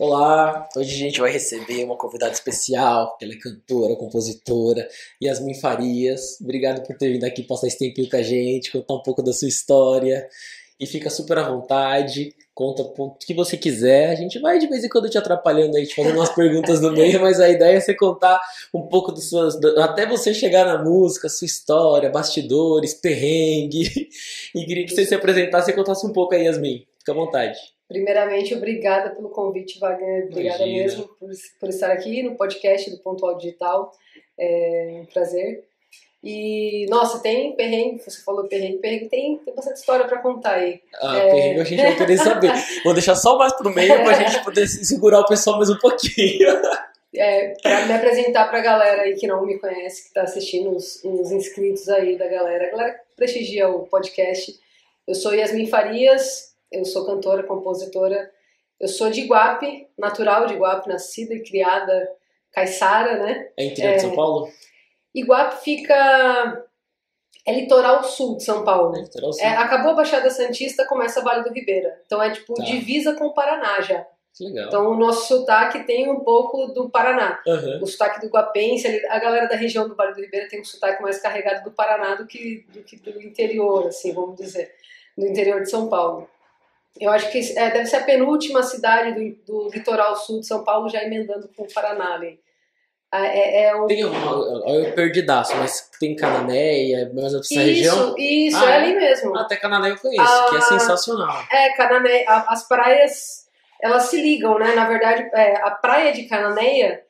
Olá, hoje a gente vai receber uma convidada especial, ela é cantora, compositora, Yasmin Farias. Obrigado por ter vindo aqui passar esse tempinho com a gente, contar um pouco da sua história. E fica super à vontade, conta o que você quiser. A gente vai de vez em quando te atrapalhando aí, te fazendo umas perguntas no meio, mas a ideia é você contar um pouco dos suas. até você chegar na música, sua história, bastidores, perrengue. E queria que você se apresentasse e contasse um pouco aí, Yasmin. Fica à vontade. Primeiramente, obrigada pelo convite, Wagner. Obrigada Imagina. mesmo por, por estar aqui no podcast do Pontual Digital. É um prazer. E, nossa, tem perrengue, você falou perrengue, perrengue, tem, tem bastante história pra contar aí. Ah, É. perrengue a gente vai querer saber. Vou deixar só mais pro meio pra gente poder segurar o pessoal mais um pouquinho. É, para me apresentar pra galera aí que não me conhece, que tá assistindo, os, os inscritos aí da galera, a galera que prestigia o podcast. Eu sou Yasmin Farias, eu sou cantora, compositora. Eu sou de Iguape, natural de Iguape, nascida e criada caiçara, né? É interior de São Paulo? Iguape fica. É litoral sul de São Paulo. É litoral sul. É, acabou a Baixada Santista, começa Vale do Ribeira. Então é tipo Tá. divisa com o Paraná já. Que legal. Então o nosso sotaque tem um pouco do Paraná. Aham. O sotaque do Guapense, a galera da região do Vale do Ribeira tem um sotaque mais carregado do Paraná do que do, que do interior, assim, vamos dizer, do interior de São Paulo. Eu acho que é, deve ser a penúltima cidade do, do litoral sul de São Paulo, já emendando com o Paraná ali. Ah, É, é um- Tem uma. Eu perdidaço, mas tem Cananéia, mais ou menos essa região. Isso, isso, Ah, é é? ali mesmo. Até Cananéia eu conheço, que é Ah. sensacional. É, Cananéia, a- as praias, elas se ligam, né? Na verdade, é, a praia de Cananéia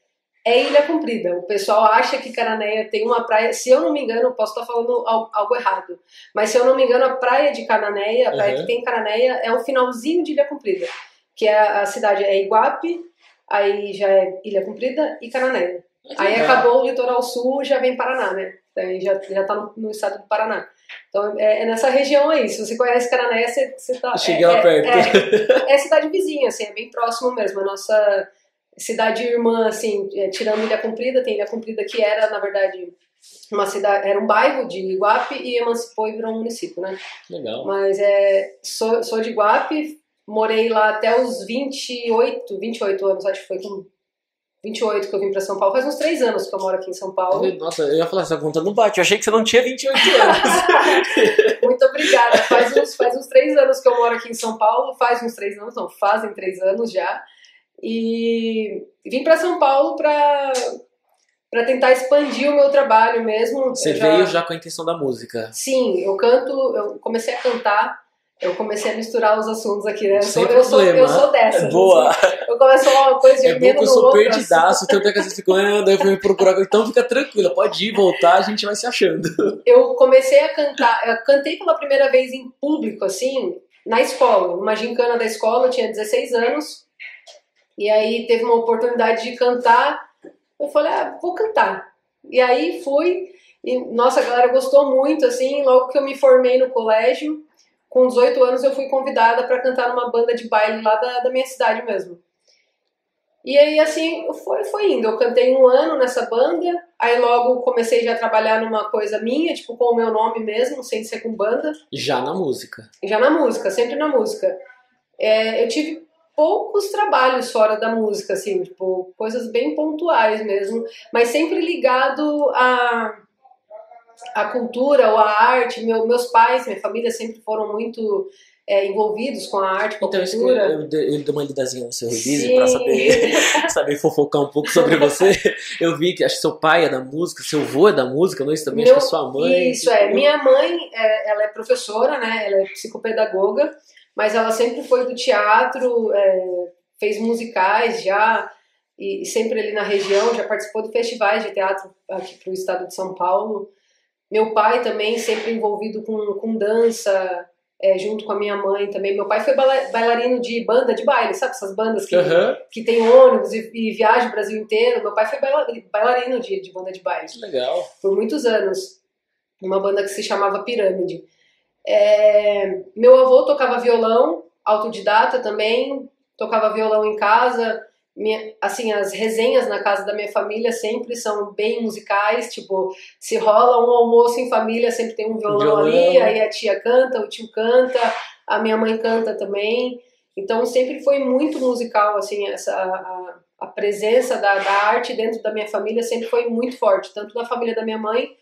é Ilha Comprida. O pessoal acha que Cananéia tem uma praia, se eu não me engano, posso estar falando al- algo errado, mas se eu não me engano, a praia de Cananéia, a praia Uhum. que tem em Cananéia, é o finalzinho de Ilha Comprida, que é a, cidade é Iguape, aí já é Ilha Comprida e Cananéia. Aí Legal. acabou o litoral sul, já vem Paraná, né? Aí já, já tá no, no estado do Paraná. Então é, é nessa região aí. Se você conhece Cananéia, você, você tá. Cheguei é, lá é- perto. É, é cidade vizinha, assim, é bem próximo mesmo. A nossa cidade irmã, assim, é, tirando Ilha Comprida, tem Ilha Comprida que era, na verdade, uma cidade, era um bairro de Iguape e emancipou e virou um município, né? Legal. Mas é, sou, sou de Iguape, morei lá até os 28, 28 anos, acho que foi com 28 que eu vim pra São Paulo. Faz uns 3 anos que eu moro aqui em São Paulo. Nossa, eu ia falar, essa conta não bate. Eu achei que você não tinha 28 anos. Muito obrigada. Faz uns, faz uns três anos que eu moro aqui em São Paulo. Faz uns três anos, não, fazem três anos já. E vim para São Paulo para para tentar expandir o meu trabalho mesmo. Você Eu veio já com a intenção da música. Sim, eu canto, eu comecei a cantar. Eu comecei a misturar os assuntos aqui, né? Eu sou, eu sou, eu sou dessas. Boa. assim. Eu começo a falar uma coisa e É bom que eu sou outro, perdidaço, tanto é que às vezes ah, daí eu fui me procurar. Então fica tranquila, pode ir, voltar, a gente vai se achando. eu comecei a cantar, eu cantei pela primeira vez em público, assim, na escola, numa gincana da escola, eu tinha 16 anos, e aí teve uma oportunidade de cantar, eu falei, ah, vou cantar. E aí fui, e nossa, a galera gostou muito, assim, logo que eu me formei no colégio, com 18 anos eu fui convidada para cantar numa banda de baile lá da, da minha cidade mesmo. E aí, assim, foi, foi indo. Eu cantei um ano nessa banda, aí logo comecei já a trabalhar numa coisa minha, tipo, com o meu nome mesmo, sem ser com banda, Já na música. já na música, sempre na música. É, eu tive poucos trabalhos fora da música, assim, tipo, coisas bem pontuais mesmo, mas sempre ligado a a cultura ou a arte. Meu, meus pais, minha família sempre foram muito é, envolvidos com a arte, com a Então, isso que eu, cultura. eu, eu dei uma lidazinha no seu release pra saber, saber fofocar um pouco sobre você. Eu vi que acho que seu pai é da música, seu avô é da música, não é isso também? Meu- acho que a sua mãe. Isso é. Minha mãe, é, ela é professora, né? Ela é psicopedagoga, mas ela sempre foi do teatro, é, fez musicais já e, e sempre ali na região, já participou de festivais de teatro aqui pro estado de São Paulo. Meu pai também sempre envolvido com, com dança, é, junto com a minha mãe também. Meu pai foi baila- bailarino de banda de baile, sabe essas bandas que Aham, que tem ônibus e, e viaja o Brasil inteiro. Meu pai foi baila- bailarino de, de banda de baile legal. por muitos anos, numa banda que se chamava Pirâmide. É, meu avô tocava violão, autodidata também, tocava violão em casa. Minha, assim, as resenhas na casa da minha família sempre são bem musicais, tipo, se rola um almoço em família, sempre tem um violão, Violão. ali, aí a tia canta, o tio canta, a minha mãe canta também. Então sempre foi muito musical, assim, essa a, a presença da, da arte dentro da minha família sempre foi muito forte, tanto na família da minha mãe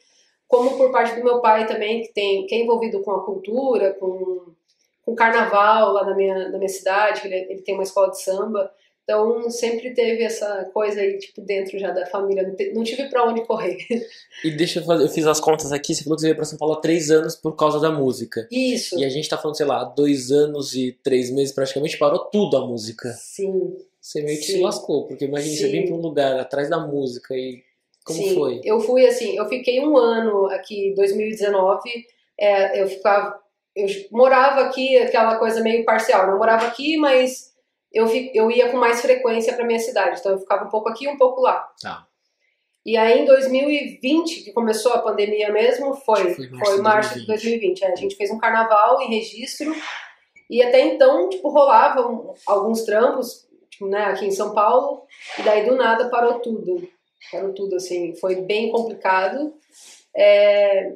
como por parte do meu pai também, que tem que é envolvido com a cultura, com, com carnaval lá na minha, na minha cidade, ele, ele tem uma escola de samba. Então sempre teve essa coisa aí, tipo, dentro já da família. Não, te, não tive para onde correr. E deixa eu fazer, eu fiz as contas aqui, você falou que você veio pra São Paulo há três anos por causa da música. Isso. E a gente tá falando, sei lá, dois anos e três meses praticamente, parou tudo a música. Sim. Você meio que Sim. se lascou, porque imagina você vir pra um lugar atrás da música e. Como Sim, foi? Eu fui assim, eu fiquei um ano aqui, 2019, é, eu ficava, eu morava aqui, aquela coisa meio parcial, eu morava aqui, mas eu, eu ia com mais frequência para minha cidade, então eu ficava um pouco aqui, um pouco lá. Tá. E aí em 2020, que começou a pandemia mesmo, foi, Foi março foi março de 2020. é, a gente fez um carnaval em registro e até então, tipo, rolavam alguns trampos, tipo, né, aqui em São Paulo, e daí do nada parou tudo. Parou tudo, assim, foi bem complicado. É,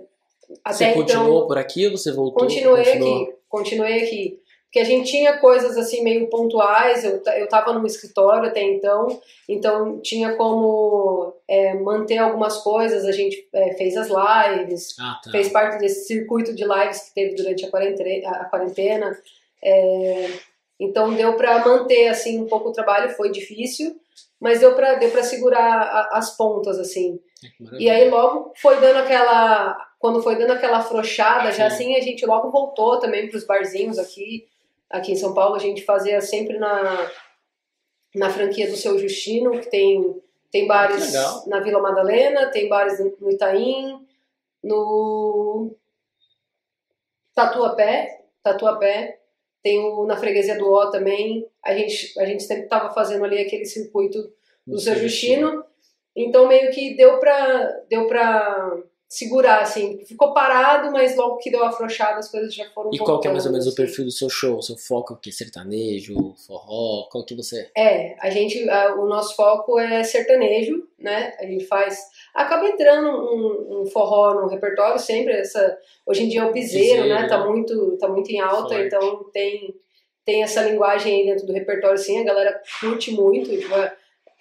Você então, continuou por aqui ou você voltou? Continuei Continuou? aqui, continuei aqui. Porque a gente tinha coisas assim meio pontuais, eu, eu tava no escritório até então, então tinha como é, manter algumas coisas, a gente é, fez as lives, Ah, tá. fez parte desse circuito de lives que teve durante a quarentena, a quarentena. é, então deu para manter assim um pouco o trabalho, foi difícil, mas deu para deu para segurar a- as pontas assim. Maravilha. E aí logo foi dando aquela. Quando foi dando aquela afrouxada, já Sim. assim a gente logo voltou também para os barzinhos aqui. Aqui em São Paulo, a gente fazia sempre na, na franquia do Seu Justino, que tem, tem bares legal. na Vila Madalena, tem bares no no Itaim, no Tatuapé, Tatuapé, tem o na Freguesia do Ó também. A gente, a gente sempre estava fazendo ali aquele circuito do seu Justino. Então meio que deu pra, deu pra segurar, assim. Ficou parado, mas logo que deu a afrouxada, as coisas já foram E qual que é mais ou menos o assim. perfil do seu show? O seu foco é o quê? Sertanejo, forró? Qual que você é? A gente, a- o nosso foco é sertanejo, né? A gente faz, acaba entrando um, um forró no repertório sempre. Essa, hoje em dia é o piseiro, Piseiro, né? Tá né? muito, tá muito em alta, Forte. então tem tem essa linguagem aí dentro do repertório, sim. A galera curte muito. tipo, é-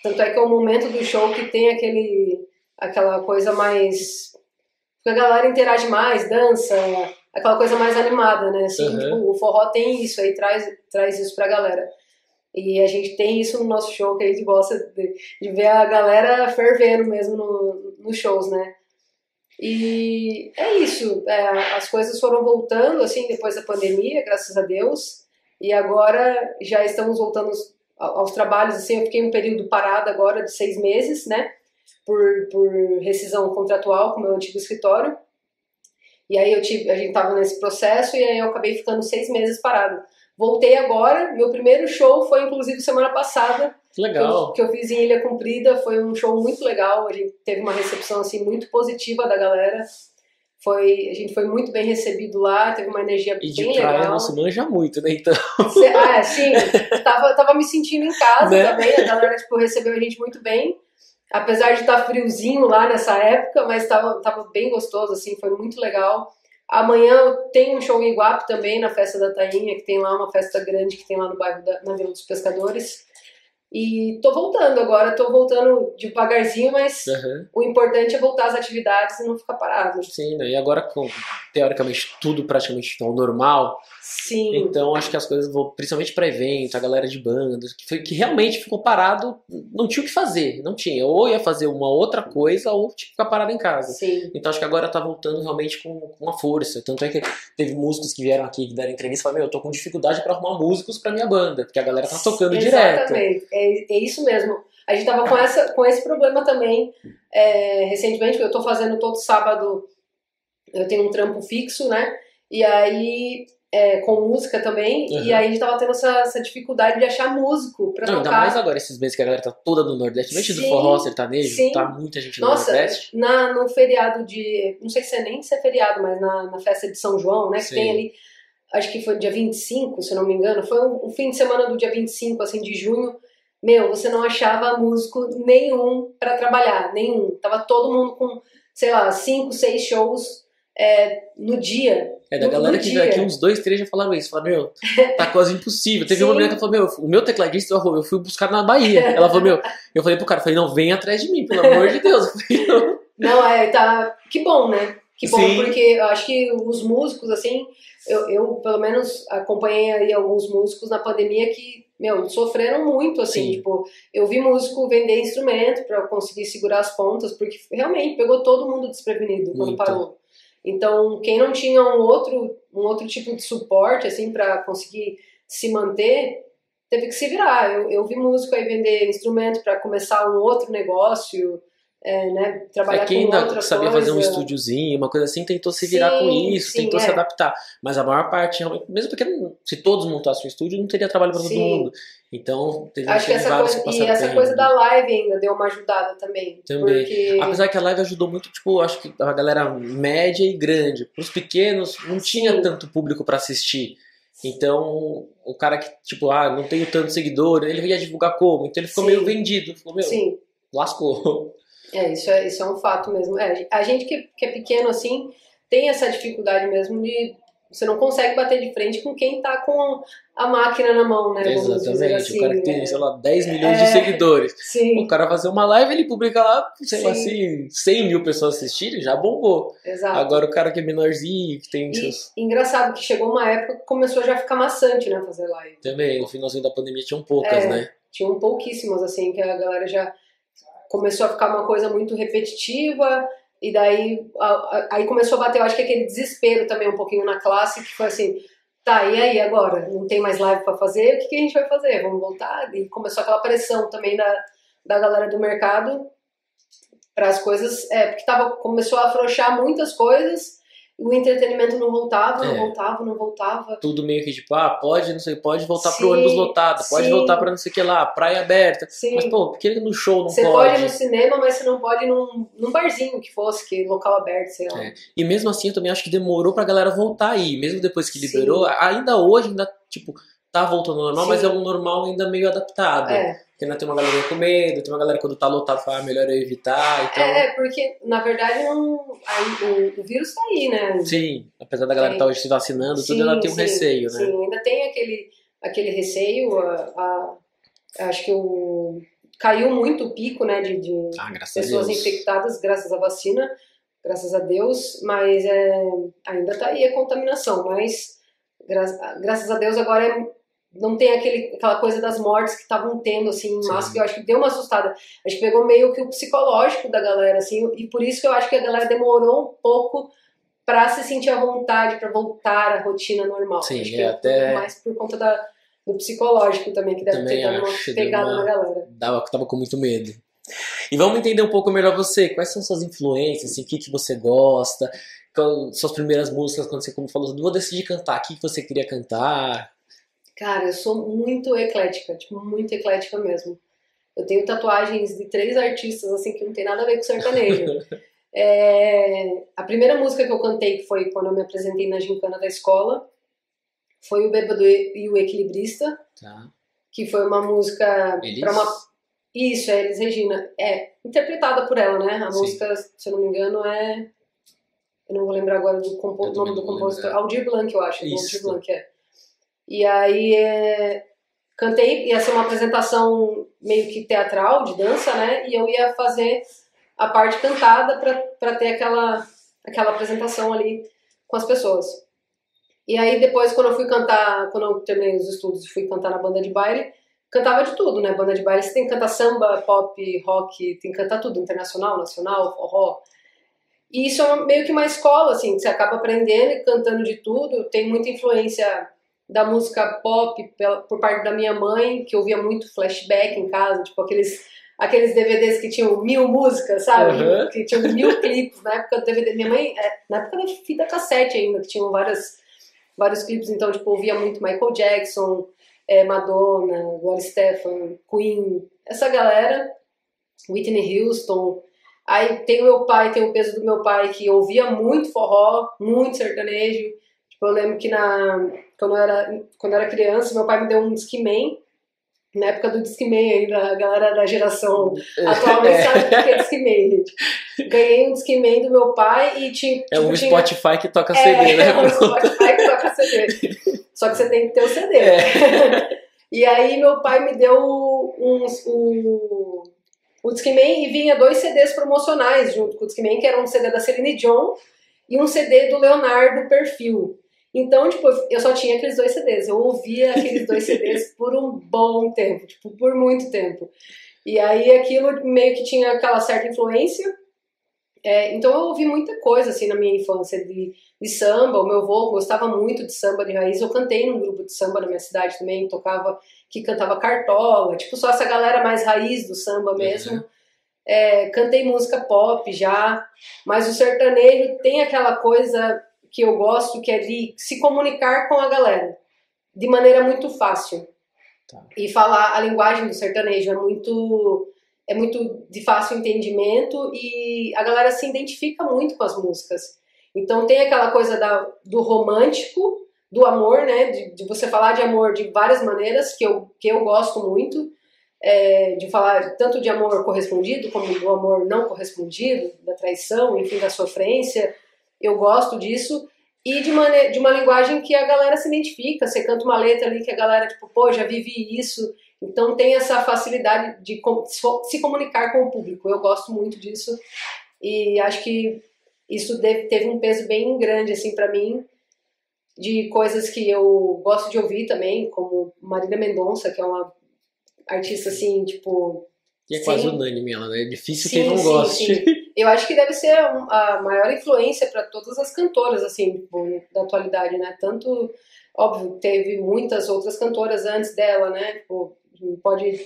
tanto é que é o momento do show que tem aquele, aquela coisa mais, que a galera interage mais, dança, aquela coisa mais animada, né? Assim, Uhum. tipo, o forró tem isso aí, traz traz isso pra galera. E a gente tem isso no nosso show, que a gente gosta de, de ver a galera fervendo mesmo no, nos shows, né? E é isso, é, as coisas foram voltando, assim, depois da pandemia, graças a Deus, e agora já estamos voltando aos, aos trabalhos, assim, eu fiquei um período parado agora de seis meses, né? Por, por rescisão contratual com o meu antigo escritório, e aí eu tive, a gente tava nesse processo, e aí eu acabei ficando seis meses parado. Voltei agora, meu primeiro show foi inclusive semana passada, Que que eu, legal. que eu fiz em Ilha Comprida, foi um show muito legal, a gente teve uma recepção assim muito positiva da galera. Foi, a gente foi muito bem recebido lá, teve uma energia E de bem praia legal. não se manja muito, né? Então, Ah, é, sim, tava, tava me sentindo em casa Né? também, a galera tipo, recebeu a gente muito bem. Apesar de estar friozinho lá nessa época, mas tava, tava bem gostoso, assim, foi muito legal. Amanhã eu tenho um show em Iguape também, na festa da Tainha, que tem lá uma festa grande que tem lá no bairro da, na Vila dos Pescadores. E tô voltando agora, tô voltando devagarzinho, mas aham. o importante é voltar às atividades e não ficar parado. sim, né? E agora com, teoricamente, tudo praticamente ao normal, Sim, então acho que as coisas vão, principalmente pra evento, a galera de banda, que, que realmente ficou parado, não tinha o que fazer, não tinha. Ou ia fazer uma outra coisa, ou tinha que ficar parado em casa. sim. Então acho que agora tá voltando realmente com, uma força. Tanto é que teve músicos que vieram aqui que deram entrevista e falaram: Meu, eu tô com dificuldade pra arrumar músicos pra minha banda, porque a galera tá tocando direto. Exatamente, é, é isso mesmo. A gente tava com, essa, com esse problema também é, recentemente, porque eu tô fazendo todo sábado, eu tenho um trampo fixo, né? E aí, é, com música também, Uhum. e aí a gente tava tendo essa, essa dificuldade de achar músico pra Não, ainda tocar. mais agora esses meses que a galera tá toda no Nordeste. Diferente do Sim, forró sertanejo, sim. tá muita gente no Nossa, Nordeste. na, no feriado de. Não sei se é nem se é feriado, mas na, na festa de São João, né? Que Sim. tem ali. Acho que foi dia 25, se não me engano. Foi um, um fim de semana do dia 25, assim, de junho. Meu, você não achava músico nenhum pra trabalhar, nenhum. Tava todo mundo com, sei lá, cinco, seis shows é, no dia. É, da no, galera no que dia. daqui uns dois, três já falaram isso. Falaram, meu, tá quase impossível. Teve uma Sim. menina que falou, meu, o meu tecladista eu fui buscar na Bahia. Ela falou, meu, eu falei pro cara, falei, não, vem atrás de mim, pelo amor de Deus. Eu falei, não. É, tá. Que bom, né? Que bom, Sim. porque eu acho que os músicos, assim, eu, eu pelo menos acompanhei aí alguns músicos na pandemia que, meu, sofreram muito, assim, Sim. tipo, eu vi músico vender instrumento pra conseguir segurar as pontas, porque realmente pegou todo mundo desprevenido quando Muito. parou. Então, quem não tinha um outro, um outro tipo de suporte, assim, pra conseguir se manter, teve que se virar. Eu, eu vi músico aí vender instrumento pra começar um outro negócio, é, né, trabalhar É quem com ainda sabia coisa. fazer um estúdiozinho, uma coisa assim, tentou se virar Sim, com isso, sim, tentou se é. adaptar. Mas a maior parte, mesmo porque se todos montassem um estúdio, não teria trabalho pra todo mundo. Então, teve Acho que essa coisa, que e essa coisa da live ainda deu uma ajudada também. Também. Porque, Apesar que a live ajudou muito, tipo, acho que a galera média e grande. Os pequenos não tinha Sim. tanto público pra assistir. Então, o cara que, tipo, ah, não tenho tanto seguidor, ele ia divulgar como? Então ele ficou meio vendido. Ficou, meu, sim, lascou. É, isso é, isso é um fato mesmo. É, a gente que, que é pequeno assim tem essa dificuldade mesmo de você não consegue bater de frente com quem tá com a máquina na mão, né? Exatamente. assim, o cara que tem, né? sei lá, 10 milhões É. de seguidores. Sim, O cara fazer uma live, ele publica lá, sei lá, Sim. assim, 100 mil pessoas assistirem, já bombou. exato. Agora o cara que é menorzinho, que tem E seus. engraçado que chegou uma época que começou já a ficar maçante, né, fazer live. Também, no finalzinho da pandemia tinham poucas, É. né? Tinham pouquíssimas, assim, que a galera já começou a ficar uma coisa muito repetitiva, e daí aí começou a bater, eu acho que aquele desespero também um pouquinho na classe, que foi assim, tá, e aí agora? Não tem mais live pra fazer, o que, que a gente vai fazer? Vamos voltar? E começou aquela pressão também da, da galera do mercado para as coisas, é, porque tava, começou a afrouxar muitas coisas, o entretenimento não voltava, não É. voltava, não voltava. Tudo meio que tipo, ah, pode, não sei, pode voltar pro Sim, ônibus lotado, pode sim. voltar pra não sei o que lá, praia aberta. Sim. Mas, pô, por que no show não Você pode? pode ir no cinema, mas você não pode num, num barzinho que fosse, que local aberto, sei lá. É. E mesmo assim, eu também acho que demorou pra galera voltar aí. Mesmo depois que liberou, ainda hoje, ainda, tipo, tá voltando ao normal, mas é um normal ainda meio adaptado. É, Porque ainda tem uma galera com medo, tem uma galera quando tá lotado fala, ah, melhor eu evitar. Então, é, é, porque na verdade não, aí, o, o vírus tá aí, né? sim, apesar da galera estar hoje se vacinando, tudo ela tem um sim, receio, né? Sim, ainda tem aquele, aquele receio, a, a- acho que o, caiu muito o pico, né, de, de Ah, pessoas infectadas graças à vacina, graças a Deus, mas é, ainda tá aí a contaminação, mas gra- graças a Deus agora é- não tem aquele, aquela coisa das mortes que estavam tendo, assim, em massa, Sim. que eu acho que deu uma assustada. Acho que pegou meio que o psicológico da galera, assim, e por isso que eu acho que a galera demorou um pouco pra se sentir à vontade, pra voltar à rotina normal. Sim, acho é, que até- mais por conta da, do psicológico também, que deve Também ter dado uma pegada uma- na galera. Dava, tava com muito medo. E vamos entender um pouco melhor você. Quais são suas influências? Assim, o que, que você gosta? Qual, suas primeiras músicas, quando você como falou, vou decidir cantar. O que, que você queria cantar? Cara, eu sou muito eclética, tipo, muito eclética mesmo. Eu tenho tatuagens de três artistas, assim, que não tem nada a ver com sertanejo. É, a primeira música que eu cantei, que foi quando eu me apresentei na gincana da escola, foi o Bêbado e o Equilibrista, Tá. que foi uma música para uma... Isso, é Elis Regina. É, interpretada por ela, né? A Sim. música, se eu não me engano, é... Eu não vou lembrar agora do compo... Nome do compositor. lembrar. Aldir Blanc, eu acho. Isso. Aldir Blanc, é. E aí, é, cantei, ia ser uma apresentação meio que teatral, de dança, né? E eu ia fazer a parte cantada pra ter aquela, aquela apresentação ali com as pessoas. E aí, depois, quando eu fui cantar, quando eu terminei os estudos e fui cantar na banda de baile, cantava de tudo, né? Banda de baile, você tem que cantar samba, pop, rock, tem que cantar tudo, internacional, nacional, forró. E isso é meio que uma escola, assim, que você acaba aprendendo e cantando de tudo. Tem muita influência da música pop por parte da minha mãe, que ouvia muito flashback em casa, tipo aqueles, aqueles DVDs que tinham mil músicas, sabe? Uhum. Que tinham mil clipes. Na época do DVD, minha mãe, é, na época da fita cassete ainda, que tinham várias, vários clipes, então, tipo, ouvia muito Michael Jackson, é, Madonna, Gloria Stefan, Queen, essa galera, Whitney Houston. Aí tem o meu pai, tem o peso do meu pai, que ouvia muito forró, muito sertanejo. Tipo, eu lembro que na, quando, eu era, quando eu era criança, meu pai me deu um Discman Na época do Discman ainda, a galera da geração atual nem sabe o que é Discman, gente. Ganhei um Discman do meu pai e tinha. É um tinha... Spotify que toca CD, é, né? É um Spotify que toca CD. Só que você tem que ter o CD. É. e aí meu pai me deu uns, o, o Discman e vinha dois CDs promocionais junto com o Discman, que era um CD da Celine Dion e um CD do Leonardo Perfil. Então, tipo, eu só tinha aqueles dois CDs. Eu ouvia aqueles dois CDs por um bom tempo, tipo, por muito tempo. E aí aquilo meio que tinha aquela certa influência. É, então eu ouvi muita coisa assim na minha infância de, de samba. O meu avô gostava muito de samba de raiz. Eu cantei num grupo de samba na minha cidade também, tocava que cantava cartola, tipo só essa galera mais raiz do samba mesmo. Uhum. É, cantei música pop já, mas o sertanejo tem aquela coisa que eu gosto, que é de se comunicar com a galera de maneira muito fácil. Tá. E falar a linguagem do sertanejo é muito é muito de fácil entendimento e a galera se identifica muito com as músicas. Então tem aquela coisa da, do romântico, do amor, né? De, de, você falar de amor de várias maneiras, que eu, que eu gosto muito. É, de falar tanto de amor correspondido como do amor não correspondido, da traição, enfim, da sofrência, eu gosto disso. E de, maneira, de uma linguagem que a galera se identifica. Você canta uma letra ali que a galera, tipo, pô, já vivi isso. Então tem essa facilidade de se comunicar com o público. Eu gosto muito disso. E acho que isso teve um peso bem grande, assim, para mim. De coisas que eu gosto de ouvir também, como Marília Mendonça, que é uma artista, assim, tipo... E é quase unânime ela, né? É difícil sim, quem não sim, goste. Sim. Eu acho que deve ser a maior influência para todas as cantoras, assim, da atualidade, né? Tanto, óbvio, teve muitas outras cantoras antes dela, né? Tipo, pode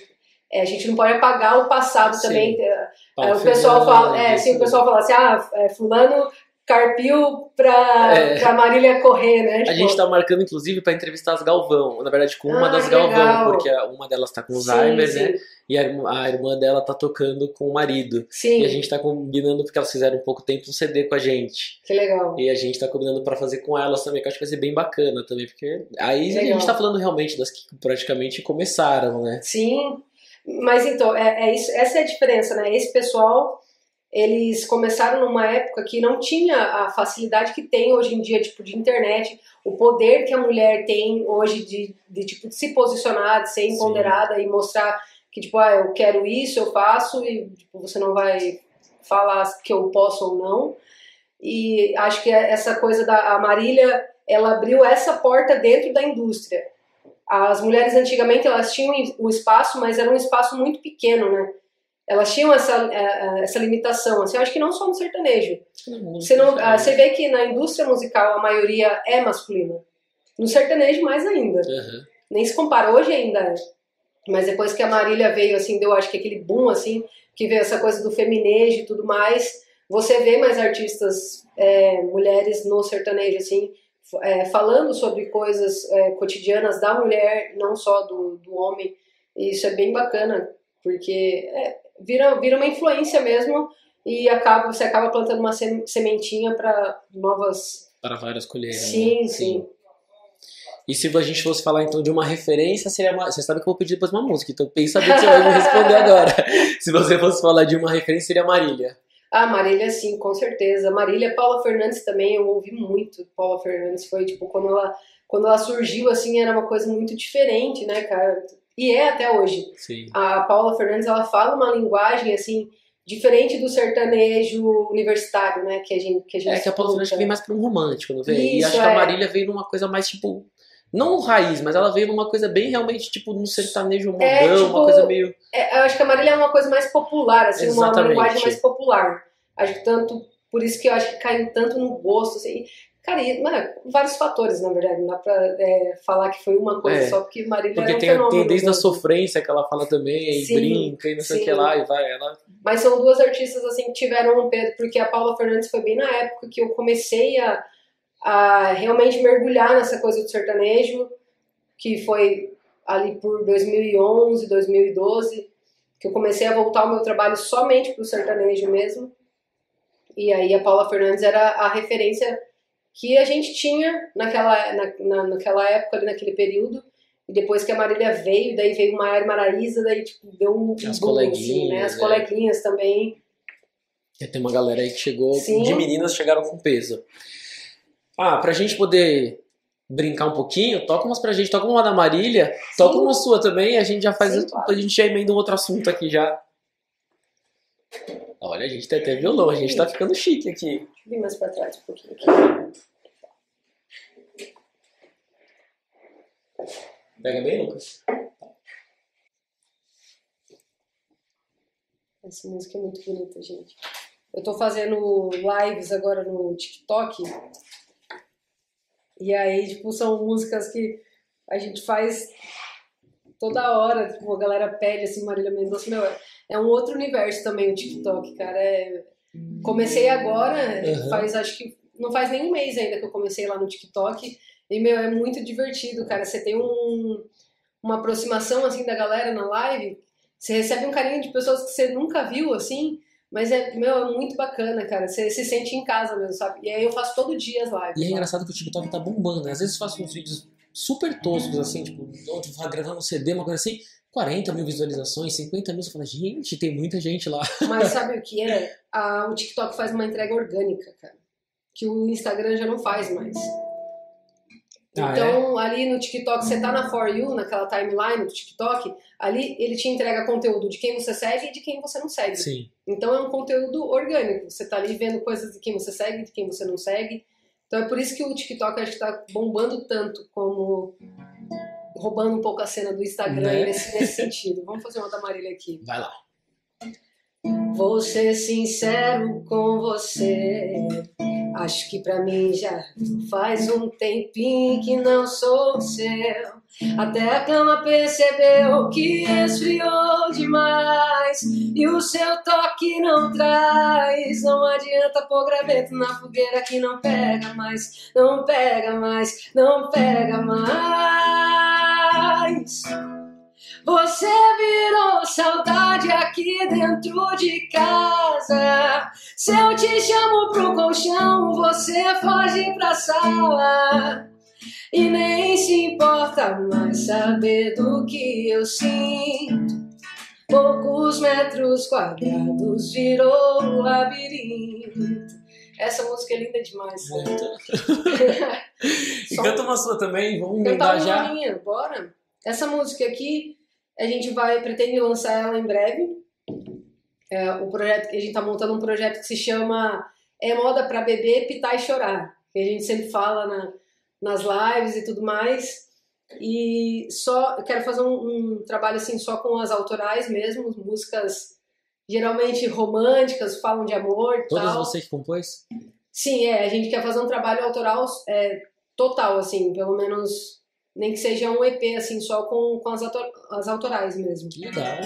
é, a gente não pode apagar o passado sim. também. É, o pessoal fala, é, sim, o pessoal fala assim, ah, é, fulano carpiu pra, é. pra Marília correr, né? Tipo... A gente tá marcando, inclusive, para entrevistar as Galvão. Na verdade, com uma ah, das Galvão, legal. porque uma delas tá com Alzheimer, sim, né? E a, a, irmã dela tá tocando com o marido. Sim. E a gente tá combinando, porque elas fizeram um pouco tempo um CD com a gente. Que legal. E a gente tá combinando para fazer com elas também, que eu acho que vai ser bem bacana também, porque aí legal. a gente tá falando realmente das que praticamente começaram, né? Sim. Mas então, é, é isso, essa é a diferença, né? Esse pessoal eles começaram numa época que não tinha a facilidade que tem hoje em dia, tipo, de internet, o poder que a mulher tem hoje de, de tipo, de se posicionar, de ser empoderada Sim. e mostrar que, tipo, ah, eu quero isso, eu faço, e tipo, você não vai falar que eu posso ou não. E acho que essa coisa da Marília, ela abriu essa porta dentro da indústria. As mulheres antigamente, elas tinham o espaço, mas era um espaço muito pequeno, né? Elas tinham essa, é, é, essa limitação. Assim, eu acho que não só no sertanejo. Você, não, ah, você vê que na indústria musical a maioria é masculina. No sertanejo, mais ainda. Uhum. Nem se compara. Hoje ainda é. Mas depois que a Marília veio, assim, deu acho que aquele boom, assim, que veio essa coisa do feminejo e tudo mais, você vê mais artistas é, mulheres no sertanejo, assim, é, falando sobre coisas cotidianas da mulher, não só do, do homem. E isso é bem bacana, porque é, vira, vira uma influência mesmo e acaba, você acaba plantando uma sementinha para novas. Para várias colheiras. Sim, né? sim, sim. E se a gente fosse falar então de uma referência, seria uma... Você sabe que eu vou pedir depois uma música, então pensa bem que você vai me responder agora. se você fosse falar de uma referência, seria Marília. Ah, Marília, sim, com certeza. Marília, Paula Fernandes também, eu ouvi muito Paula Fernandes. Foi tipo, quando ela, quando ela surgiu, assim, era uma coisa muito diferente, né, cara? E é até hoje. Sim. A Paula Fernandes, ela fala uma linguagem, assim, diferente do sertanejo universitário, né? Que a gente, que a gente É que a Paula Fernandes vem mais para um romântico, não vem? Isso, e acho é. que a é. Marília veio numa coisa mais, tipo... Não raiz, mas ela veio numa coisa bem realmente, tipo, no sertanejo modão, é, tipo, uma coisa meio... É, eu acho que a Marília é uma coisa mais popular, assim, Exatamente. uma linguagem mais popular. Acho que tanto... Por isso que eu acho que caiu tanto no gosto, assim. Cara, e, mano, vários fatores, na verdade. Não dá pra é, falar que foi uma coisa é, só, porque Marília porque é um tem, fenômeno. tem desde a sofrência que ela fala também, e sim, brinca, e não sei o que lá, e vai, ela... Mas são duas artistas, assim, que tiveram um peso, porque a Paula Fernandes foi bem na época que eu comecei a, a realmente mergulhar nessa coisa do sertanejo, que foi ali por 2011, 2012, que eu comecei a voltar o meu trabalho somente pro sertanejo mesmo. E aí a Paula Fernandes era a referência que a gente tinha naquela, na, na, naquela época, ali naquele período, E depois que a Marília veio, daí veio Maiara e Maraísa, daí tipo, deu um As boom, assim, né? coleguinhas, As é. coleguinhas também. Já tem uma galera aí que chegou, Sim. de meninas chegaram com peso. Ah, pra gente poder brincar um pouquinho, toca umas pra gente, toca uma da Marília, toca uma sua também, a gente já faz, Sim, claro. a gente já emenda um outro assunto aqui já. Olha, a gente tem até violão, a gente tá ficando chique aqui. Deixa eu vir mais pra trás um pouquinho aqui. Pega bem, Lucas? Essa música é muito bonita, gente. Eu tô fazendo lives agora no TikTok. E aí, tipo, são músicas que a gente faz toda hora. Tipo, a galera pede, assim, Marília Mendonça. Meu, é- um outro universo também o TikTok, cara. É... Comecei agora, Uhum. faz acho que. Não faz nem um mês ainda que eu comecei lá no TikTok. E, meu, é muito divertido, cara. Você tem um, uma aproximação, assim, da galera na live. Você recebe um carinho de pessoas que você nunca viu, assim. Mas é, meu, é muito bacana, cara. Você se sente em casa mesmo, sabe? E aí eu faço todo dia as lives. E é lá. engraçado que o TikTok tá bombando, né? Às vezes eu faço uns vídeos super toscos, assim, tipo, onde vou gravando um CD, uma coisa assim, 40 mil visualizações, 50 mil, você fala, gente, tem muita gente lá. Mas sabe o que é? A- o TikTok faz uma entrega orgânica, cara. Que o Instagram já não faz mais. Ah, Então, ali no TikTok, você tá na For You, naquela timeline do TikTok, ali ele te entrega conteúdo de quem você segue e de quem você não segue. Sim. Então é um conteúdo orgânico. Você tá ali vendo coisas de quem você segue, de quem você não segue. Então é por isso que o TikTok acho que tá bombando tanto como roubando um pouco a cena do Instagram Né? nesse, nesse sentido. Vamos fazer uma da Marília aqui. Vai lá. Vou ser sincero com você. Acho que pra mim já faz um tempinho que não sou seu. Até a cama percebeu que esfriou demais. E o seu toque não traz. Não adianta pôr graveto na fogueira que não pega mais. Não pega mais, não pega mais. Você virou saudade aqui dentro de casa. Se eu te chamo pro colchão, você foge pra sala. E nem se importa mais saber do que eu sinto. Poucos metros quadrados virou um labirinto. Essa música é linda demais. Muito. E Só- canta uma sua também, vamos emendar uma já. minha, bora. Essa música aqui, a gente vai, pretende lançar ela em breve. É, o projeto, a gente tá montando um projeto que se chama É Moda pra Beber, Pitar e Chorar. Que a gente sempre fala na, nas lives e tudo mais. E só, eu quero fazer um, um trabalho assim só com as autorais mesmo, músicas geralmente românticas, falam de amor Todas tal. você que compôs? Sim, é, a gente quer fazer um trabalho autoral é, total, assim, pelo menos, nem que seja um EP, assim, só com, com as, as autorais mesmo. Que legal.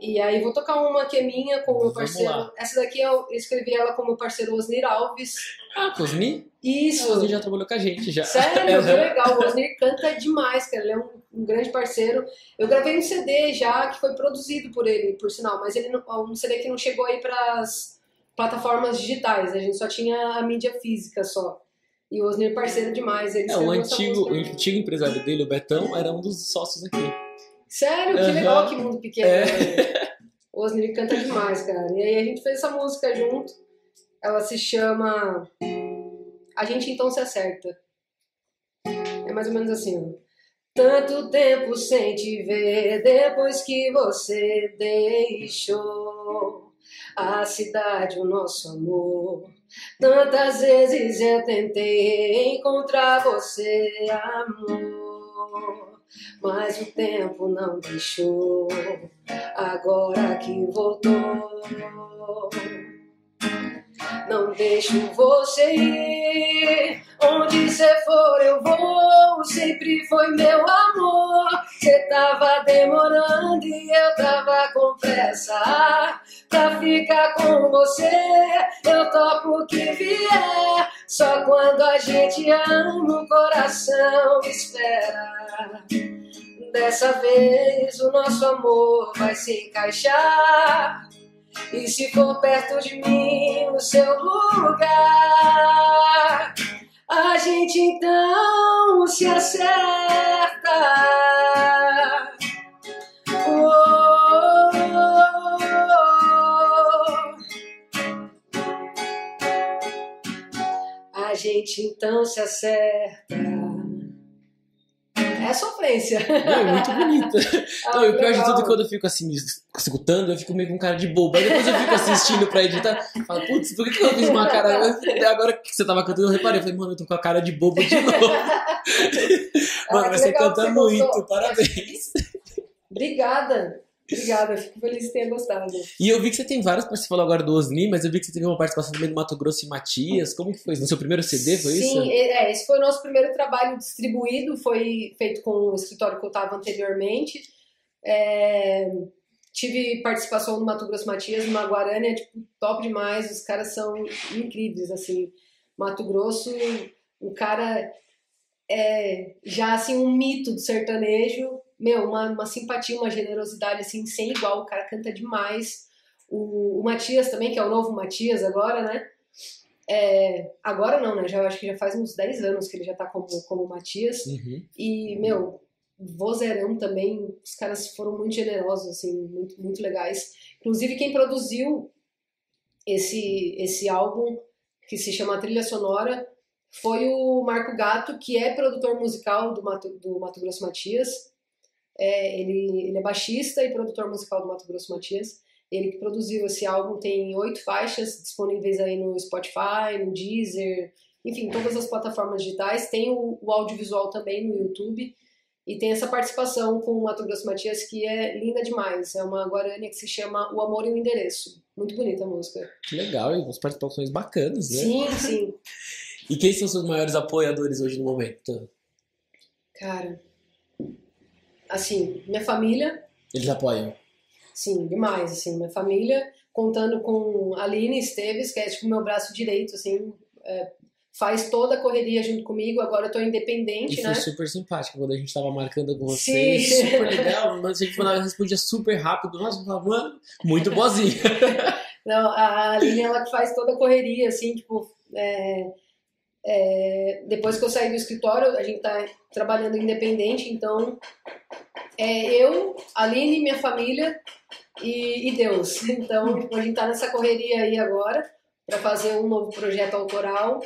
E aí vou tocar uma que é minha com o meu parceiro. lá. Essa daqui eu escrevi ela com o meu parceiro Osnir Alves. Ah, Cosmi? Isso! Você já trabalhou com a gente já. Sério, que legal. O Osnir canta demais, cara. Ele é um, um grande parceiro. Eu gravei um CD já que foi produzido por ele, por sinal, mas ele não, um CD que não chegou aí para as plataformas digitais. A gente só tinha a mídia física só. E o Osnir parceiro demais. Ele É, o antigo, o antigo empresário dele, o Betão, era um dos sócios aqui. Sério, que Aham. legal, que mundo pequeno. É. né? O canta demais, cara. E aí a gente fez essa música junto. Ela se chama A Gente Então Se Acerta. É mais ou menos assim, ó. Tanto tempo sem te ver depois que você deixou a cidade, o nosso amor. Tantas vezes eu tentei encontrar você, amor, mas o tempo não deixou. Agora que voltou, não deixo você ir. Onde você for, eu vou. Sempre foi meu amor. Você tava demorando e eu tava com pressa pra ficar com você. Eu topo o que vier. Só quando a gente ama, o coração espera. Dessa vez o nosso amor vai se encaixar. E se for perto de mim, o seu lugar, a gente então se acerta. Oh, a gente então se acerta. É sofrência. Não, é muito bonita. Ah, Não, e o pior de tudo é quando eu fico assim, escutando, eu fico meio com cara de bobo. Aí depois eu fico assistindo pra editar, falo, putz, por que, eu fiz uma cara. Agora que você tava cantando, eu reparei, eu falei, mano, eu tô com a cara de bobo de novo. Mano, Ah, mas que você canta você muito, parabéns. Obrigada. Obrigada, fico feliz que tenha gostado. E eu vi que você tem várias, você falou agora do Osni, mas eu vi que você teve uma participação também do Mato Grosso e Matias. Como que foi? No seu primeiro CD, foi isso? Sim, é, esse foi o nosso primeiro trabalho distribuído, foi feito com o escritório que eu estava anteriormente. É, tive participação no Mato Grosso Matias, numa Guarânia, tipo, top demais, os caras são incríveis, assim. Mato Grosso, o cara é já, assim, um mito do sertanejo, meu, uma, uma simpatia, uma generosidade, assim, sem igual, o cara canta demais. O, o Matias também, que é o novo Matias agora, né? É, agora não, né? Já acho que já faz uns 10 anos que ele já tá como, como Matias. Uhum. E, meu, vozeirão também, os caras foram muito generosos, assim, muito, muito legais. Inclusive, quem produziu esse, esse álbum, que se chama Trilha Sonora, foi o Marco Gato, que é produtor musical do Mato, do Mato Grosso Matias. É, ele, ele é baixista e produtor musical do Mato Grosso Matias. Ele que produziu esse álbum tem oito faixas disponíveis aí no Spotify, no Deezer, enfim, todas as plataformas digitais. Tem o, o audiovisual também no YouTube. E tem essa participação com o Mato Grosso Matias que é linda demais. É uma guarânia que se chama O Amor e o Endereço. Muito bonita a música. Que legal, e umas participações bacanas, né? Sim, sim. E quem são seus maiores apoiadores hoje no momento? Cara, assim, minha família, Eles apoiam. sim, demais, assim, minha família, contando com a Aline Esteves, que é tipo meu braço direito, assim, é, faz toda a correria junto comigo, agora eu tô E independente, foi né? super simpático quando a gente tava marcando com vocês. Sim. Super legal. Mas a gente mandava, respondia super rápido. Nossa, eu falava, mano, muito boazinha. Não, a Aline, ela que faz toda a correria, assim, tipo, é, é, depois que eu saí do escritório, a gente tá trabalhando independente, então é eu, Aline, minha família e, e Deus. Então, a gente tá nessa correria aí agora para fazer um novo projeto autoral.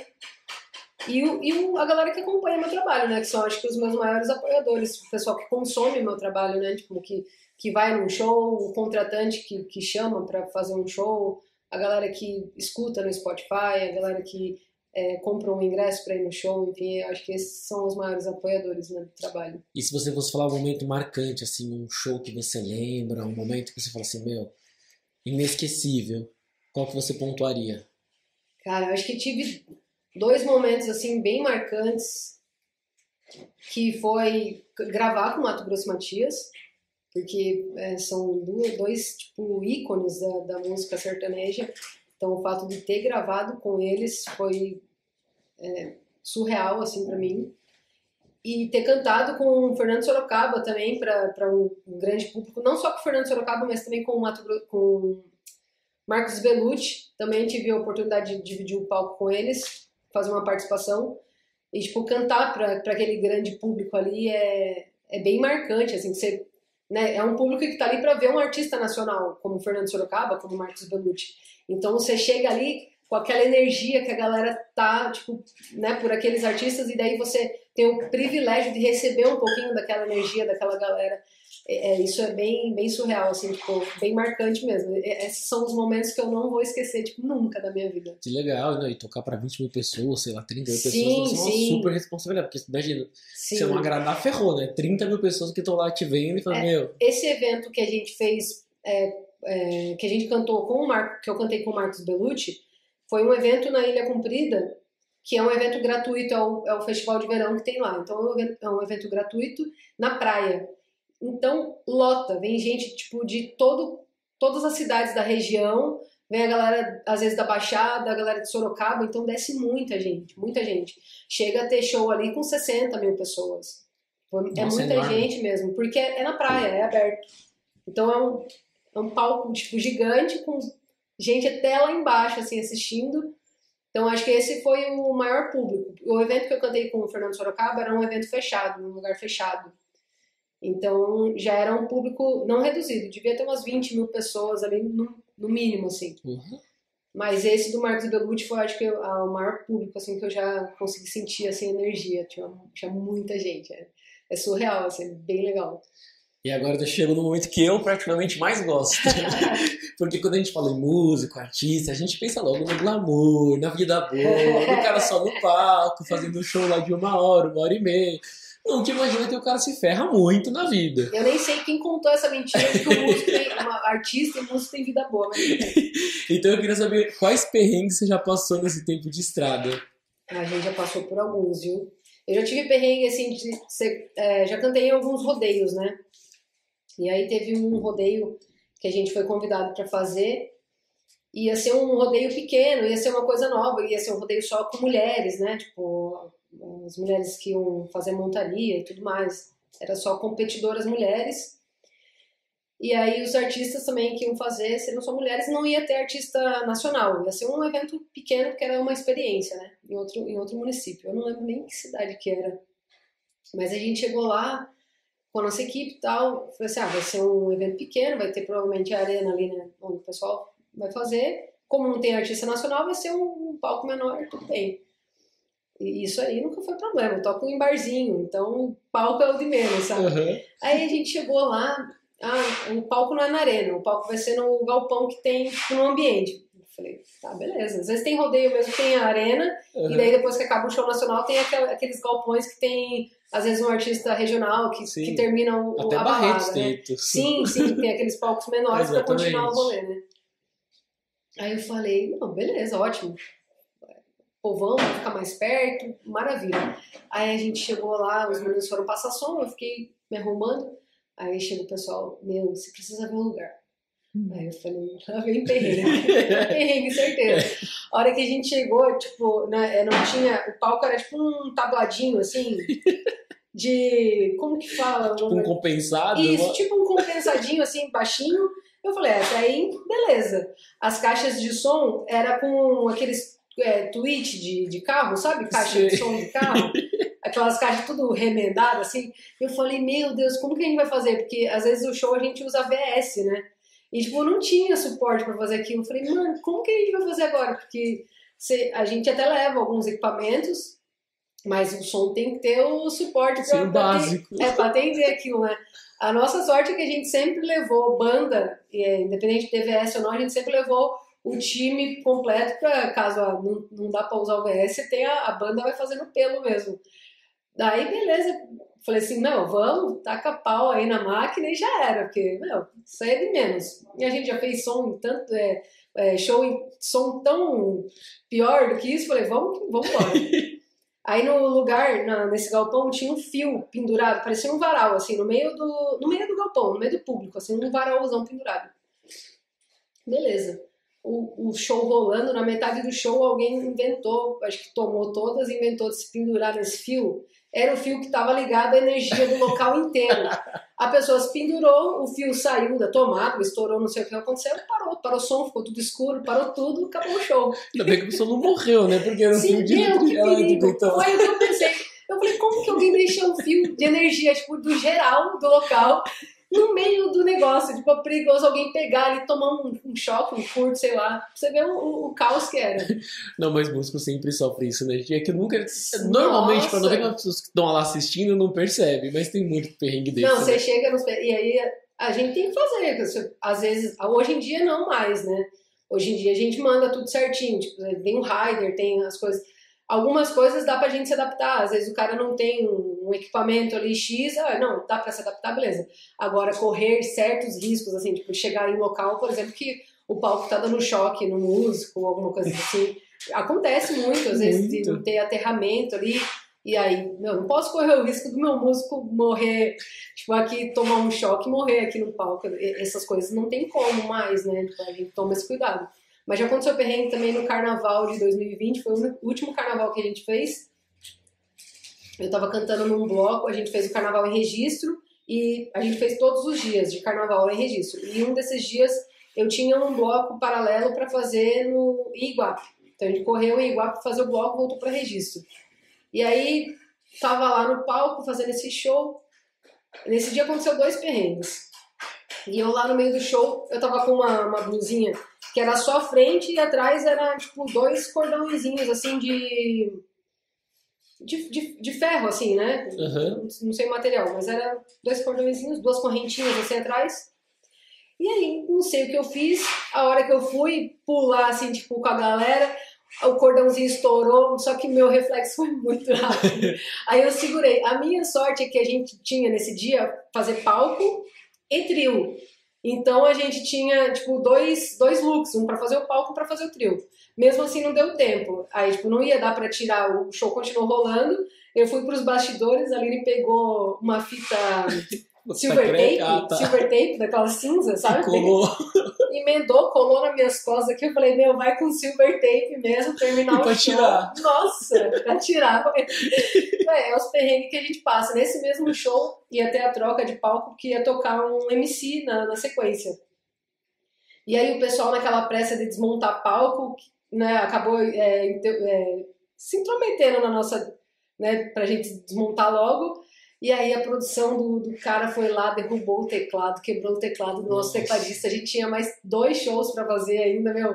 E, e a galera que acompanha meu trabalho, né? Que são, acho que, os meus maiores apoiadores. O pessoal que consome meu trabalho, né? Tipo, que, que vai num show, o contratante que, que chama para fazer um show, a galera que escuta no Spotify, a galera que é, compra um ingresso para ir no show, enfim, acho que esses são os maiores apoiadores né, do trabalho. E se você fosse falar um momento marcante, assim, um show que você lembra, um momento que você fala assim, meu, inesquecível, qual que você pontuaria? Cara, eu acho que tive dois momentos assim bem marcantes que foi gravar com o Mato Grosso Matias, porque é, são dois tipo ícones da, da música sertaneja. Então o fato de ter gravado com eles foi é, surreal assim para mim. E ter cantado com o Fernando Sorocaba também para um, grande público, não só com o Fernando Sorocaba, mas também com o Mato com Marcos Bellucci, também tive a oportunidade de dividir o palco com eles, fazer uma participação. E, tipo, cantar para aquele grande público ali é, é bem marcante, assim, que você, né, é um público que tá ali para ver um artista nacional, como Fernando Sorocaba, como Marcos Bellucci. Então, você chega ali com aquela energia que a galera tá, tipo, né, por aqueles artistas, e daí você tem o privilégio de receber um pouquinho daquela energia daquela galera. É, é, isso é bem, bem surreal, assim, tipo, bem marcante mesmo. É, Esses são os momentos que eu não vou esquecer, tipo, nunca da minha vida. Que legal, né? E tocar pra 20 mil pessoas, sei lá, 30 mil Sim, pessoas, isso é uma super responsabilidade. Porque imagina, Sim. se não agradar, ferrou, né? 30 mil pessoas que estão lá te vendo e falando, É. meu, Esse evento que a gente fez, é, é, que a gente cantou com o Marco, que eu cantei com o Marcos Bellucci, foi um evento na Ilha Comprida, que é um evento gratuito, é o, é o festival de verão que tem lá. Então é é um evento gratuito na praia. Então lota, vem gente tipo de todo, todas as cidades da região, vem a galera às vezes da Baixada, a galera de Sorocaba, então desce muita gente, muita gente. Chega a ter show ali com 60 mil pessoas. É Nossa, muita enorme. gente mesmo, porque é na praia, é aberto. Então é um, é um palco tipo, gigante com gente até lá embaixo assim assistindo. Então acho que esse foi o maior público. O evento que eu cantei com o Fernando Sorocaba era um evento fechado, num lugar fechado. Então já era um público não reduzido, devia ter umas 20 mil pessoas ali no, no mínimo, assim. porra. Mas esse do Marcos Bellucci foi, acho que, o maior público, assim, que eu já consegui sentir, assim, energia. Tinha, tinha muita gente. É, é surreal, assim, é bem legal. E agora eu chego no momento que eu praticamente mais gosto. Porque quando a gente fala em músico, artista, a gente pensa logo no glamour, na vida boa, no cara só no palco, fazendo um show lá de uma hora, uma hora e meia. Não te imagina que o cara se ferra muito na vida. Eu nem sei quem contou essa mentira de que o músico tem, uma artista e músico tem vida boa. Mas... então eu queria saber quais perrengues você já passou nesse tempo de estrada. A gente já passou por alguns, viu? Eu já tive perrengue, assim, de ser, é, já cantei em alguns rodeios, né? E aí teve um rodeio que a gente foi convidado para fazer. Ia ser um rodeio pequeno, ia ser uma coisa nova, ia ser um rodeio só com mulheres, né? Tipo, as mulheres que iam fazer montaria e tudo mais. Era só competidoras mulheres. E aí os artistas também que iam fazer, seriam só mulheres, não ia ter artista nacional. Ia ser um evento pequeno, porque era uma experiência, né? Em outro, em outro município. Eu não lembro nem que cidade que era. Mas a gente chegou lá, com a nossa equipe e tal. Falei assim, ah, vai ser um evento pequeno, vai ter provavelmente a arena ali, né, onde o pessoal vai fazer. Como não tem artista nacional, vai ser um, um palco menor, tudo bem. E isso aí nunca foi problema, eu toco em barzinho, então palco é o de menos, sabe? Uhum. Aí a gente chegou lá, ah, o palco não é na arena, o palco vai ser no galpão que tem no ambiente. Eu falei, tá, beleza. Às vezes tem rodeio mesmo, tem a arena, uhum. e daí depois que acaba o show nacional, tem aqueles galpões que tem às vezes um artista regional que, que termina o, Até a balada, né? Sim, sim, tem aqueles palcos menores para continuar o rolê, né? Aí eu falei, não, beleza, ótimo. Povão, vai ficar mais perto, maravilha. Aí a gente chegou lá, os meninos foram passar som, eu fiquei me arrumando. Aí chega o pessoal, meu, você precisa ver um lugar. Hum. Aí eu falei, lá vem perrengue, perrengue, certeza. A hora que a gente chegou, tipo, né, não tinha, o palco era tipo um tabladinho, assim, de. Como que fala? Tipo um compensado? Isso, uma... tipo um compensadinho assim, baixinho. Eu falei, é, até aí, beleza. As caixas de som era com aqueles é, tweet de, de carro, sabe? Caixa Sim. de som de carro. Aquelas caixas tudo remendadas, assim. Eu falei, meu Deus, como que a gente vai fazer? Porque às vezes o show a gente usa VS, né? E, tipo, não tinha suporte para fazer aquilo. Eu falei, mano, como que a gente vai fazer agora? Porque a gente até leva alguns equipamentos, mas o som tem que ter o suporte para básico. é, para atender aquilo, né? A nossa sorte é que a gente sempre levou banda, é, independente de TVS ou não, a gente sempre levou o time completo para caso ó, não, não dá para usar o VS, tem a, a banda vai fazendo pelo mesmo. Daí, beleza, falei assim, não, vamos, taca pau aí na máquina e já era, porque, meu, isso aí é de menos. E a gente já fez som em tanto, é, é, show em som tão pior do que isso, falei, vamos, vamos embora. Aí no lugar, na, nesse galpão, tinha um fio pendurado, parecia um varal, assim, no meio do, no meio do galpão, no meio do público, assim, um varalzão pendurado. Beleza. O, o show rolando, na metade do show alguém inventou, acho que tomou todas, inventou de se pendurar nesse fio. Era o fio que estava ligado à energia do local inteiro. A pessoa se pendurou, o fio saiu da tomada, estourou, não sei o que aconteceu, parou, parou o som, ficou tudo escuro, parou tudo, acabou o show. Ainda bem que a pessoa não morreu, né? Porque era um Sim, fio de meu, que perigo. Então... Foi o que eu pensei. Eu falei, como que alguém deixou um fio de energia, tipo, do geral do local no meio do negócio. Tipo, é perigoso alguém pegar e tomar um, um, choque, um furto, sei lá. Você vê o, o, o, caos que era. Não, mas músico sempre sofre isso, né? É que nunca. Normalmente, quando vem as pessoas que estão lá assistindo, não percebe, mas tem muito perrengue desse. Não, você né? chega nos. E aí a gente tem que fazer. Às vezes, hoje em dia não mais, né? Hoje em dia a gente manda tudo certinho. Tipo, tem o rider, tem as coisas algumas coisas dá pra gente se adaptar. Às vezes o cara não tem um equipamento ali X, ah, não, dá pra se adaptar, beleza. Agora, correr certos riscos, assim, tipo, chegar em local, por exemplo, que o palco tá dando choque no músico, alguma coisa assim. Acontece muito, às vezes, muito. de não ter aterramento ali. E aí, meu, não posso correr o risco do meu músico morrer, tipo, aqui tomar um choque e morrer aqui no palco. Essas coisas não tem como mais, né? Então a gente toma esse cuidado. Mas já aconteceu perrengue também no carnaval de 2020, foi o último carnaval que a gente fez. Eu tava cantando num bloco, a gente fez o carnaval em registro e a gente fez todos os dias de carnaval em registro. E um desses dias eu tinha um bloco paralelo para fazer no Iguape. Então a gente correu em Iguape fazer o bloco, voltou para registro. E aí tava lá no palco fazendo esse show. Nesse dia aconteceu dois perrengues. E eu lá no meio do show, eu tava com uma, uma blusinha que era só a frente e atrás era, tipo, dois cordãozinhos, assim, de... De, de, de ferro, assim, né? Uhum. Não sei o material, mas era dois cordõezinhos, duas correntinhas assim atrás. E aí, não sei o que eu fiz. A hora que eu fui pular, assim, tipo, com a galera, o cordãozinho estourou, só que meu reflexo foi muito rápido. aí eu segurei. A minha sorte é que a gente tinha nesse dia fazer palco e trio. Então a gente tinha, tipo, dois, dois looks, um para fazer o palco um pra fazer o trio. Mesmo assim não deu tempo. Aí, tipo, não ia dar para tirar, o show continuou rolando. Eu fui pros bastidores, a Aline pegou uma fita silver tape, Ah, tá. silver tape daquela cinza, sabe? Colou. Emendou, colou nas minhas costas aqui. Eu falei, meu, vai com silver tape mesmo, terminar E o pra show. tirar. Nossa, pra tirar. é, é os perrengues que a gente passa. Nesse mesmo show ia ter a troca de palco que ia tocar um MC na, na sequência. E aí o pessoal naquela pressa de desmontar palco, né, acabou é, é, se intrometendo na nossa, né, pra gente desmontar logo. E aí a produção do, do cara foi lá, derrubou o teclado, quebrou o teclado do nosso tecladista. A gente tinha mais dois shows pra fazer ainda, meu.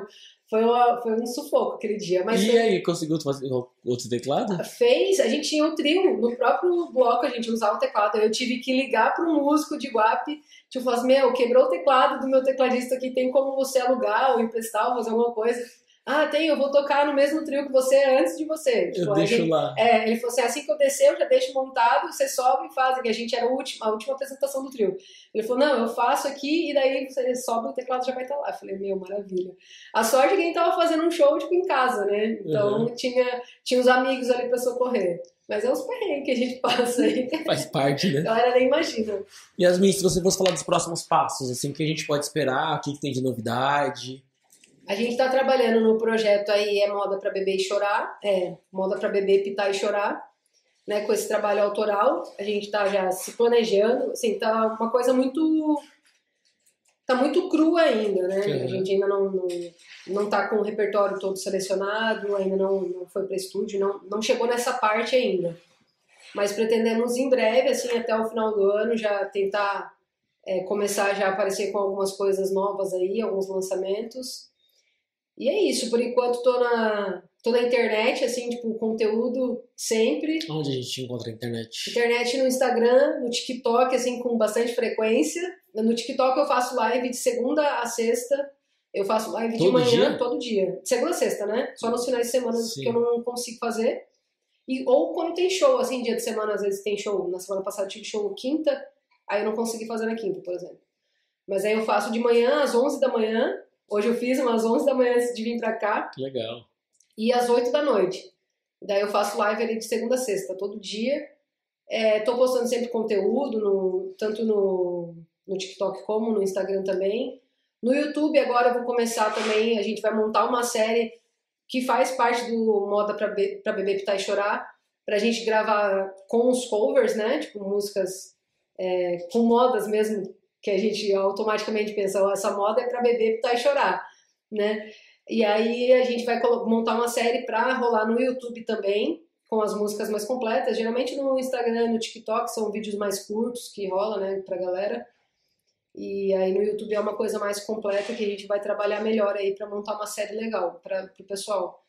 Foi, uma- foi um sufoco aquele dia. Mas E foi- aí, conseguiu fazer outro teclado? fez, a gente tinha um trio, no próprio bloco a gente usava o teclado. Eu tive que ligar para um músico de Guape, tipo, falar assim, meu, quebrou o teclado do meu tecladista aqui, tem como você alugar ou emprestar ou fazer alguma coisa? Ah, tem, eu vou tocar no mesmo trio que você antes de você. Tipo, Eu deixo ele- lá. é, ele falou assim, assim que eu descer, eu já deixo montado, você sobe e faz, que a gente era a última, a última apresentação do trio. Ele falou, não, eu faço aqui e daí você sobe o teclado já vai estar lá. Eu falei, meu, maravilha. A sorte é que a gente tava fazendo um show, tipo, em casa, né? Então tinha, tinha os amigos ali pra socorrer. Mas é os perrengues que a gente passa aí. Faz parte, né? A galera nem imagina. Yasmin, se você fosse falar dos próximos passos, assim, o que a gente pode esperar, o que tem de novidade? A gente tá trabalhando no projeto aí, é Moda pra Beber e Chorar. É, Moda pra Beber, Pitar e Chorar. Né, com esse trabalho autoral. A gente tá já se planejando. Assim, tá uma coisa muito... Tá muito crua ainda, né? Uhum. A gente ainda não, não, não tá com o repertório todo selecionado, ainda não, não foi para estúdio, não, não chegou nessa parte ainda. Mas pretendemos em breve, assim, até o final do ano, já tentar é, começar já a aparecer com algumas coisas novas aí, alguns lançamentos. E é isso, por enquanto tô na, tô na internet, assim, tipo, conteúdo sempre. Onde a gente encontra a internet? Internet no Instagram, no TikTok, assim, com bastante frequência. No TikTok eu faço live de segunda a sexta. Eu faço live de Todo manhã, dia? todo dia. De segunda a sexta, né? Só nos finais de semana Sim. que eu não consigo fazer. E, ou quando tem show, assim, dia de semana, às vezes tem show. Na semana passada eu tive show quinta, aí eu não consegui fazer na quinta, por exemplo. Mas aí eu faço de manhã, às 11 da manhã. Hoje eu fiz umas 11 da manhã antes de vir pra cá Legal. e às 8 da noite. Daí eu faço live ali de segunda a sexta, todo dia. É, tô postando sempre conteúdo, no, tanto no, no TikTok como no Instagram também. No YouTube agora eu vou começar também, a gente vai montar uma série que faz parte do Moda pra, Be Beber, Pitar e Chorar, pra gente gravar com os covers, né? Tipo, músicas é, com modas mesmo, que a gente automaticamente pensa, ó, essa moda é pra beber, pitar e chorar, né? E aí a gente vai montar uma série pra rolar no YouTube também, com as músicas mais completas. Geralmente no Instagram e no TikTok são vídeos mais curtos que rola, né, pra galera. E aí no YouTube é uma coisa mais completa que a gente vai trabalhar melhor aí pra montar uma série legal para pro pessoal.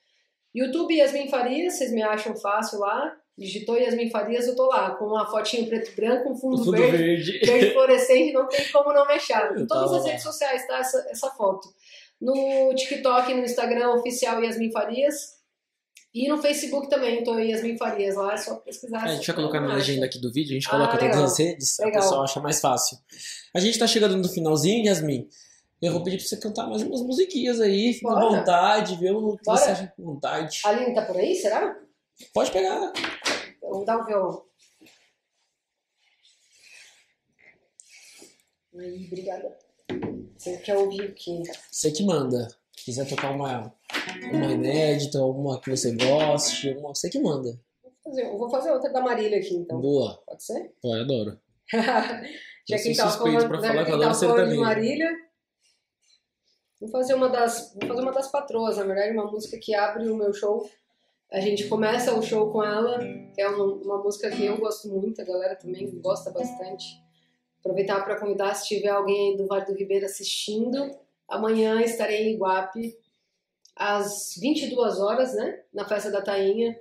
YouTube Yasmin Farias, vocês me acham fácil lá. Digitou Yasmin Farias, eu tô lá, com uma fotinho preto e branco, um O fundo, fundo verde, verde. verde fluorescente, não tem como não me achar. Em todas as redes sociais tá essa, essa foto. No TikTok no Instagram oficial Yasmin Farias. E no Facebook também, tô Yasmin Farias lá, é só pesquisar. A gente vai colocar na legenda aqui do vídeo, a gente Ah, coloca todas legal. as redes, Legal. a pessoa acha mais fácil. A gente tá chegando no finalzinho, Yasmin. Eu vou pedir pra você cantar mais umas musiquinhas aí, fica à vontade, vê o que Bora. você acha com vontade. A Aline tá por aí, será? Pode pegar. Vamos dar o violão. Aí, obrigada. Você quer ouvir o quê? Você que manda. Quiser tocar uma, uma inédita, alguma que você goste, uma, você que manda. Vou fazer, eu vou fazer outra da Marília aqui, então. Boa. Pode ser? Eu adoro. Já Eu quem sou tava falando, já falar que tava falando de. Marília. Vou fazer uma das, vou fazer uma das patroas, na verdade, uma música que abre o meu show. A gente começa o show com ela, que é uma, uma música que eu gosto muito, a galera também gosta bastante. Aproveitar para convidar se tiver alguém do Vale do Ribeiro assistindo, Amanhã estarei em Iguape às 22 horas, né? Na festa da Tainha.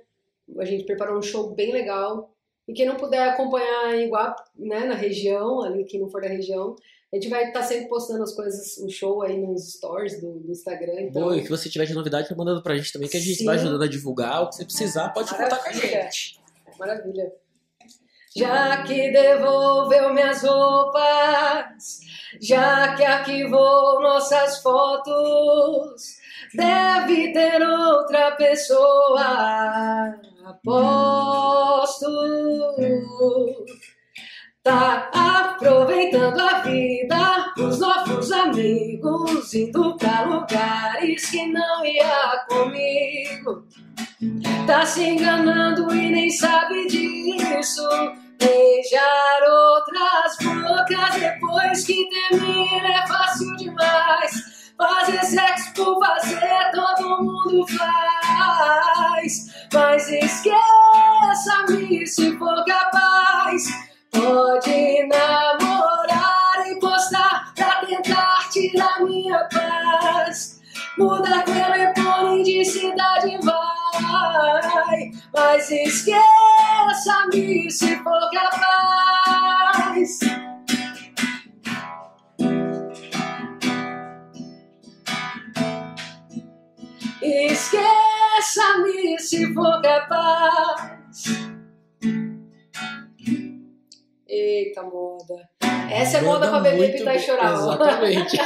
A gente preparou um show bem legal. E quem não puder acompanhar em Iguape, né, na região, ali quem não for da região, a gente vai estar tá sempre postando as coisas, o show aí nos stories do, do Instagram. Então... Boa, e que você tiver de novidade, vai mandando pra gente também, que a gente Sim. vai ajudando a divulgar. O que você precisar, pode Maravilha. contar com a gente. Maravilha. Já que devolveu minhas roupas, já que arquivou nossas fotos, deve ter outra pessoa. Aposto. Tá aproveitando a vida, os novos amigos, indo pra lugares que não ia comigo. Tá se enganando e nem sabe disso. Beijar outras bocas depois que termina é fácil demais. Fazer sexo por fazer todo mundo faz. Mas esqueça-me se for capaz. Pode namorar e postar pra tentar tirar minha paz. Muda telefone de cidade, vai. Mas esqueça-me se for capaz. Esqueça-me se for capaz. Moda. Essa é moda, moda pra beber, pintar e chorar. Exatamente.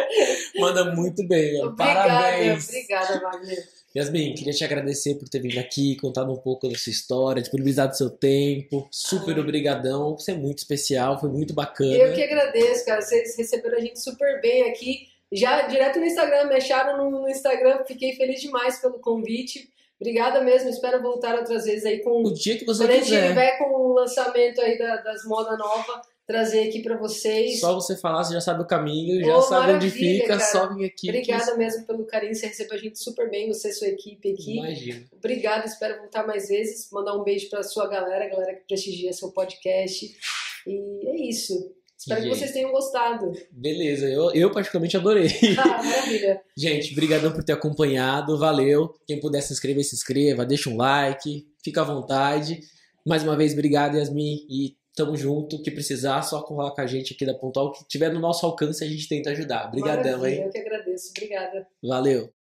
Manda muito bem, obrigada, Parabéns. Obrigada, Wagner. Yasmin, queria te agradecer por ter vindo aqui, contado um pouco da sua história, disponibilizado seu tempo. Super obrigadão. Você é muito especial, foi muito bacana. Eu que agradeço, cara. Vocês receberam a gente super bem aqui. Já direto no Instagram, me acharam no Instagram. Fiquei feliz demais pelo convite. Obrigada mesmo, espero voltar outras vezes aí com o dia que você quando quiser. a gente tiver com o lançamento aí da, das moda nova, trazer aqui para vocês. Só você falar, você já sabe o caminho, já oh, sabe onde fica, cara. só vir aqui. Obrigada que... mesmo pelo carinho, você recebeu a gente super bem, você e sua equipe aqui. Imagina. Obrigada, espero voltar mais vezes, mandar um beijo para sua galera, galera que prestigia seu podcast. E é isso. Espero gente. que vocês tenham gostado. Beleza, eu, eu particularmente adorei. Ah, maravilha. gente, brigadão por ter acompanhado, valeu. Quem puder se inscrever, se inscreva, deixa um like, fica à vontade. Mais uma vez, obrigado, Yasmin, e tamo junto. Que precisar, só colar com a gente aqui da Pontual. O que tiver no nosso alcance, a gente tenta ajudar. Obrigadão, hein? Eu que agradeço. Obrigada. Valeu.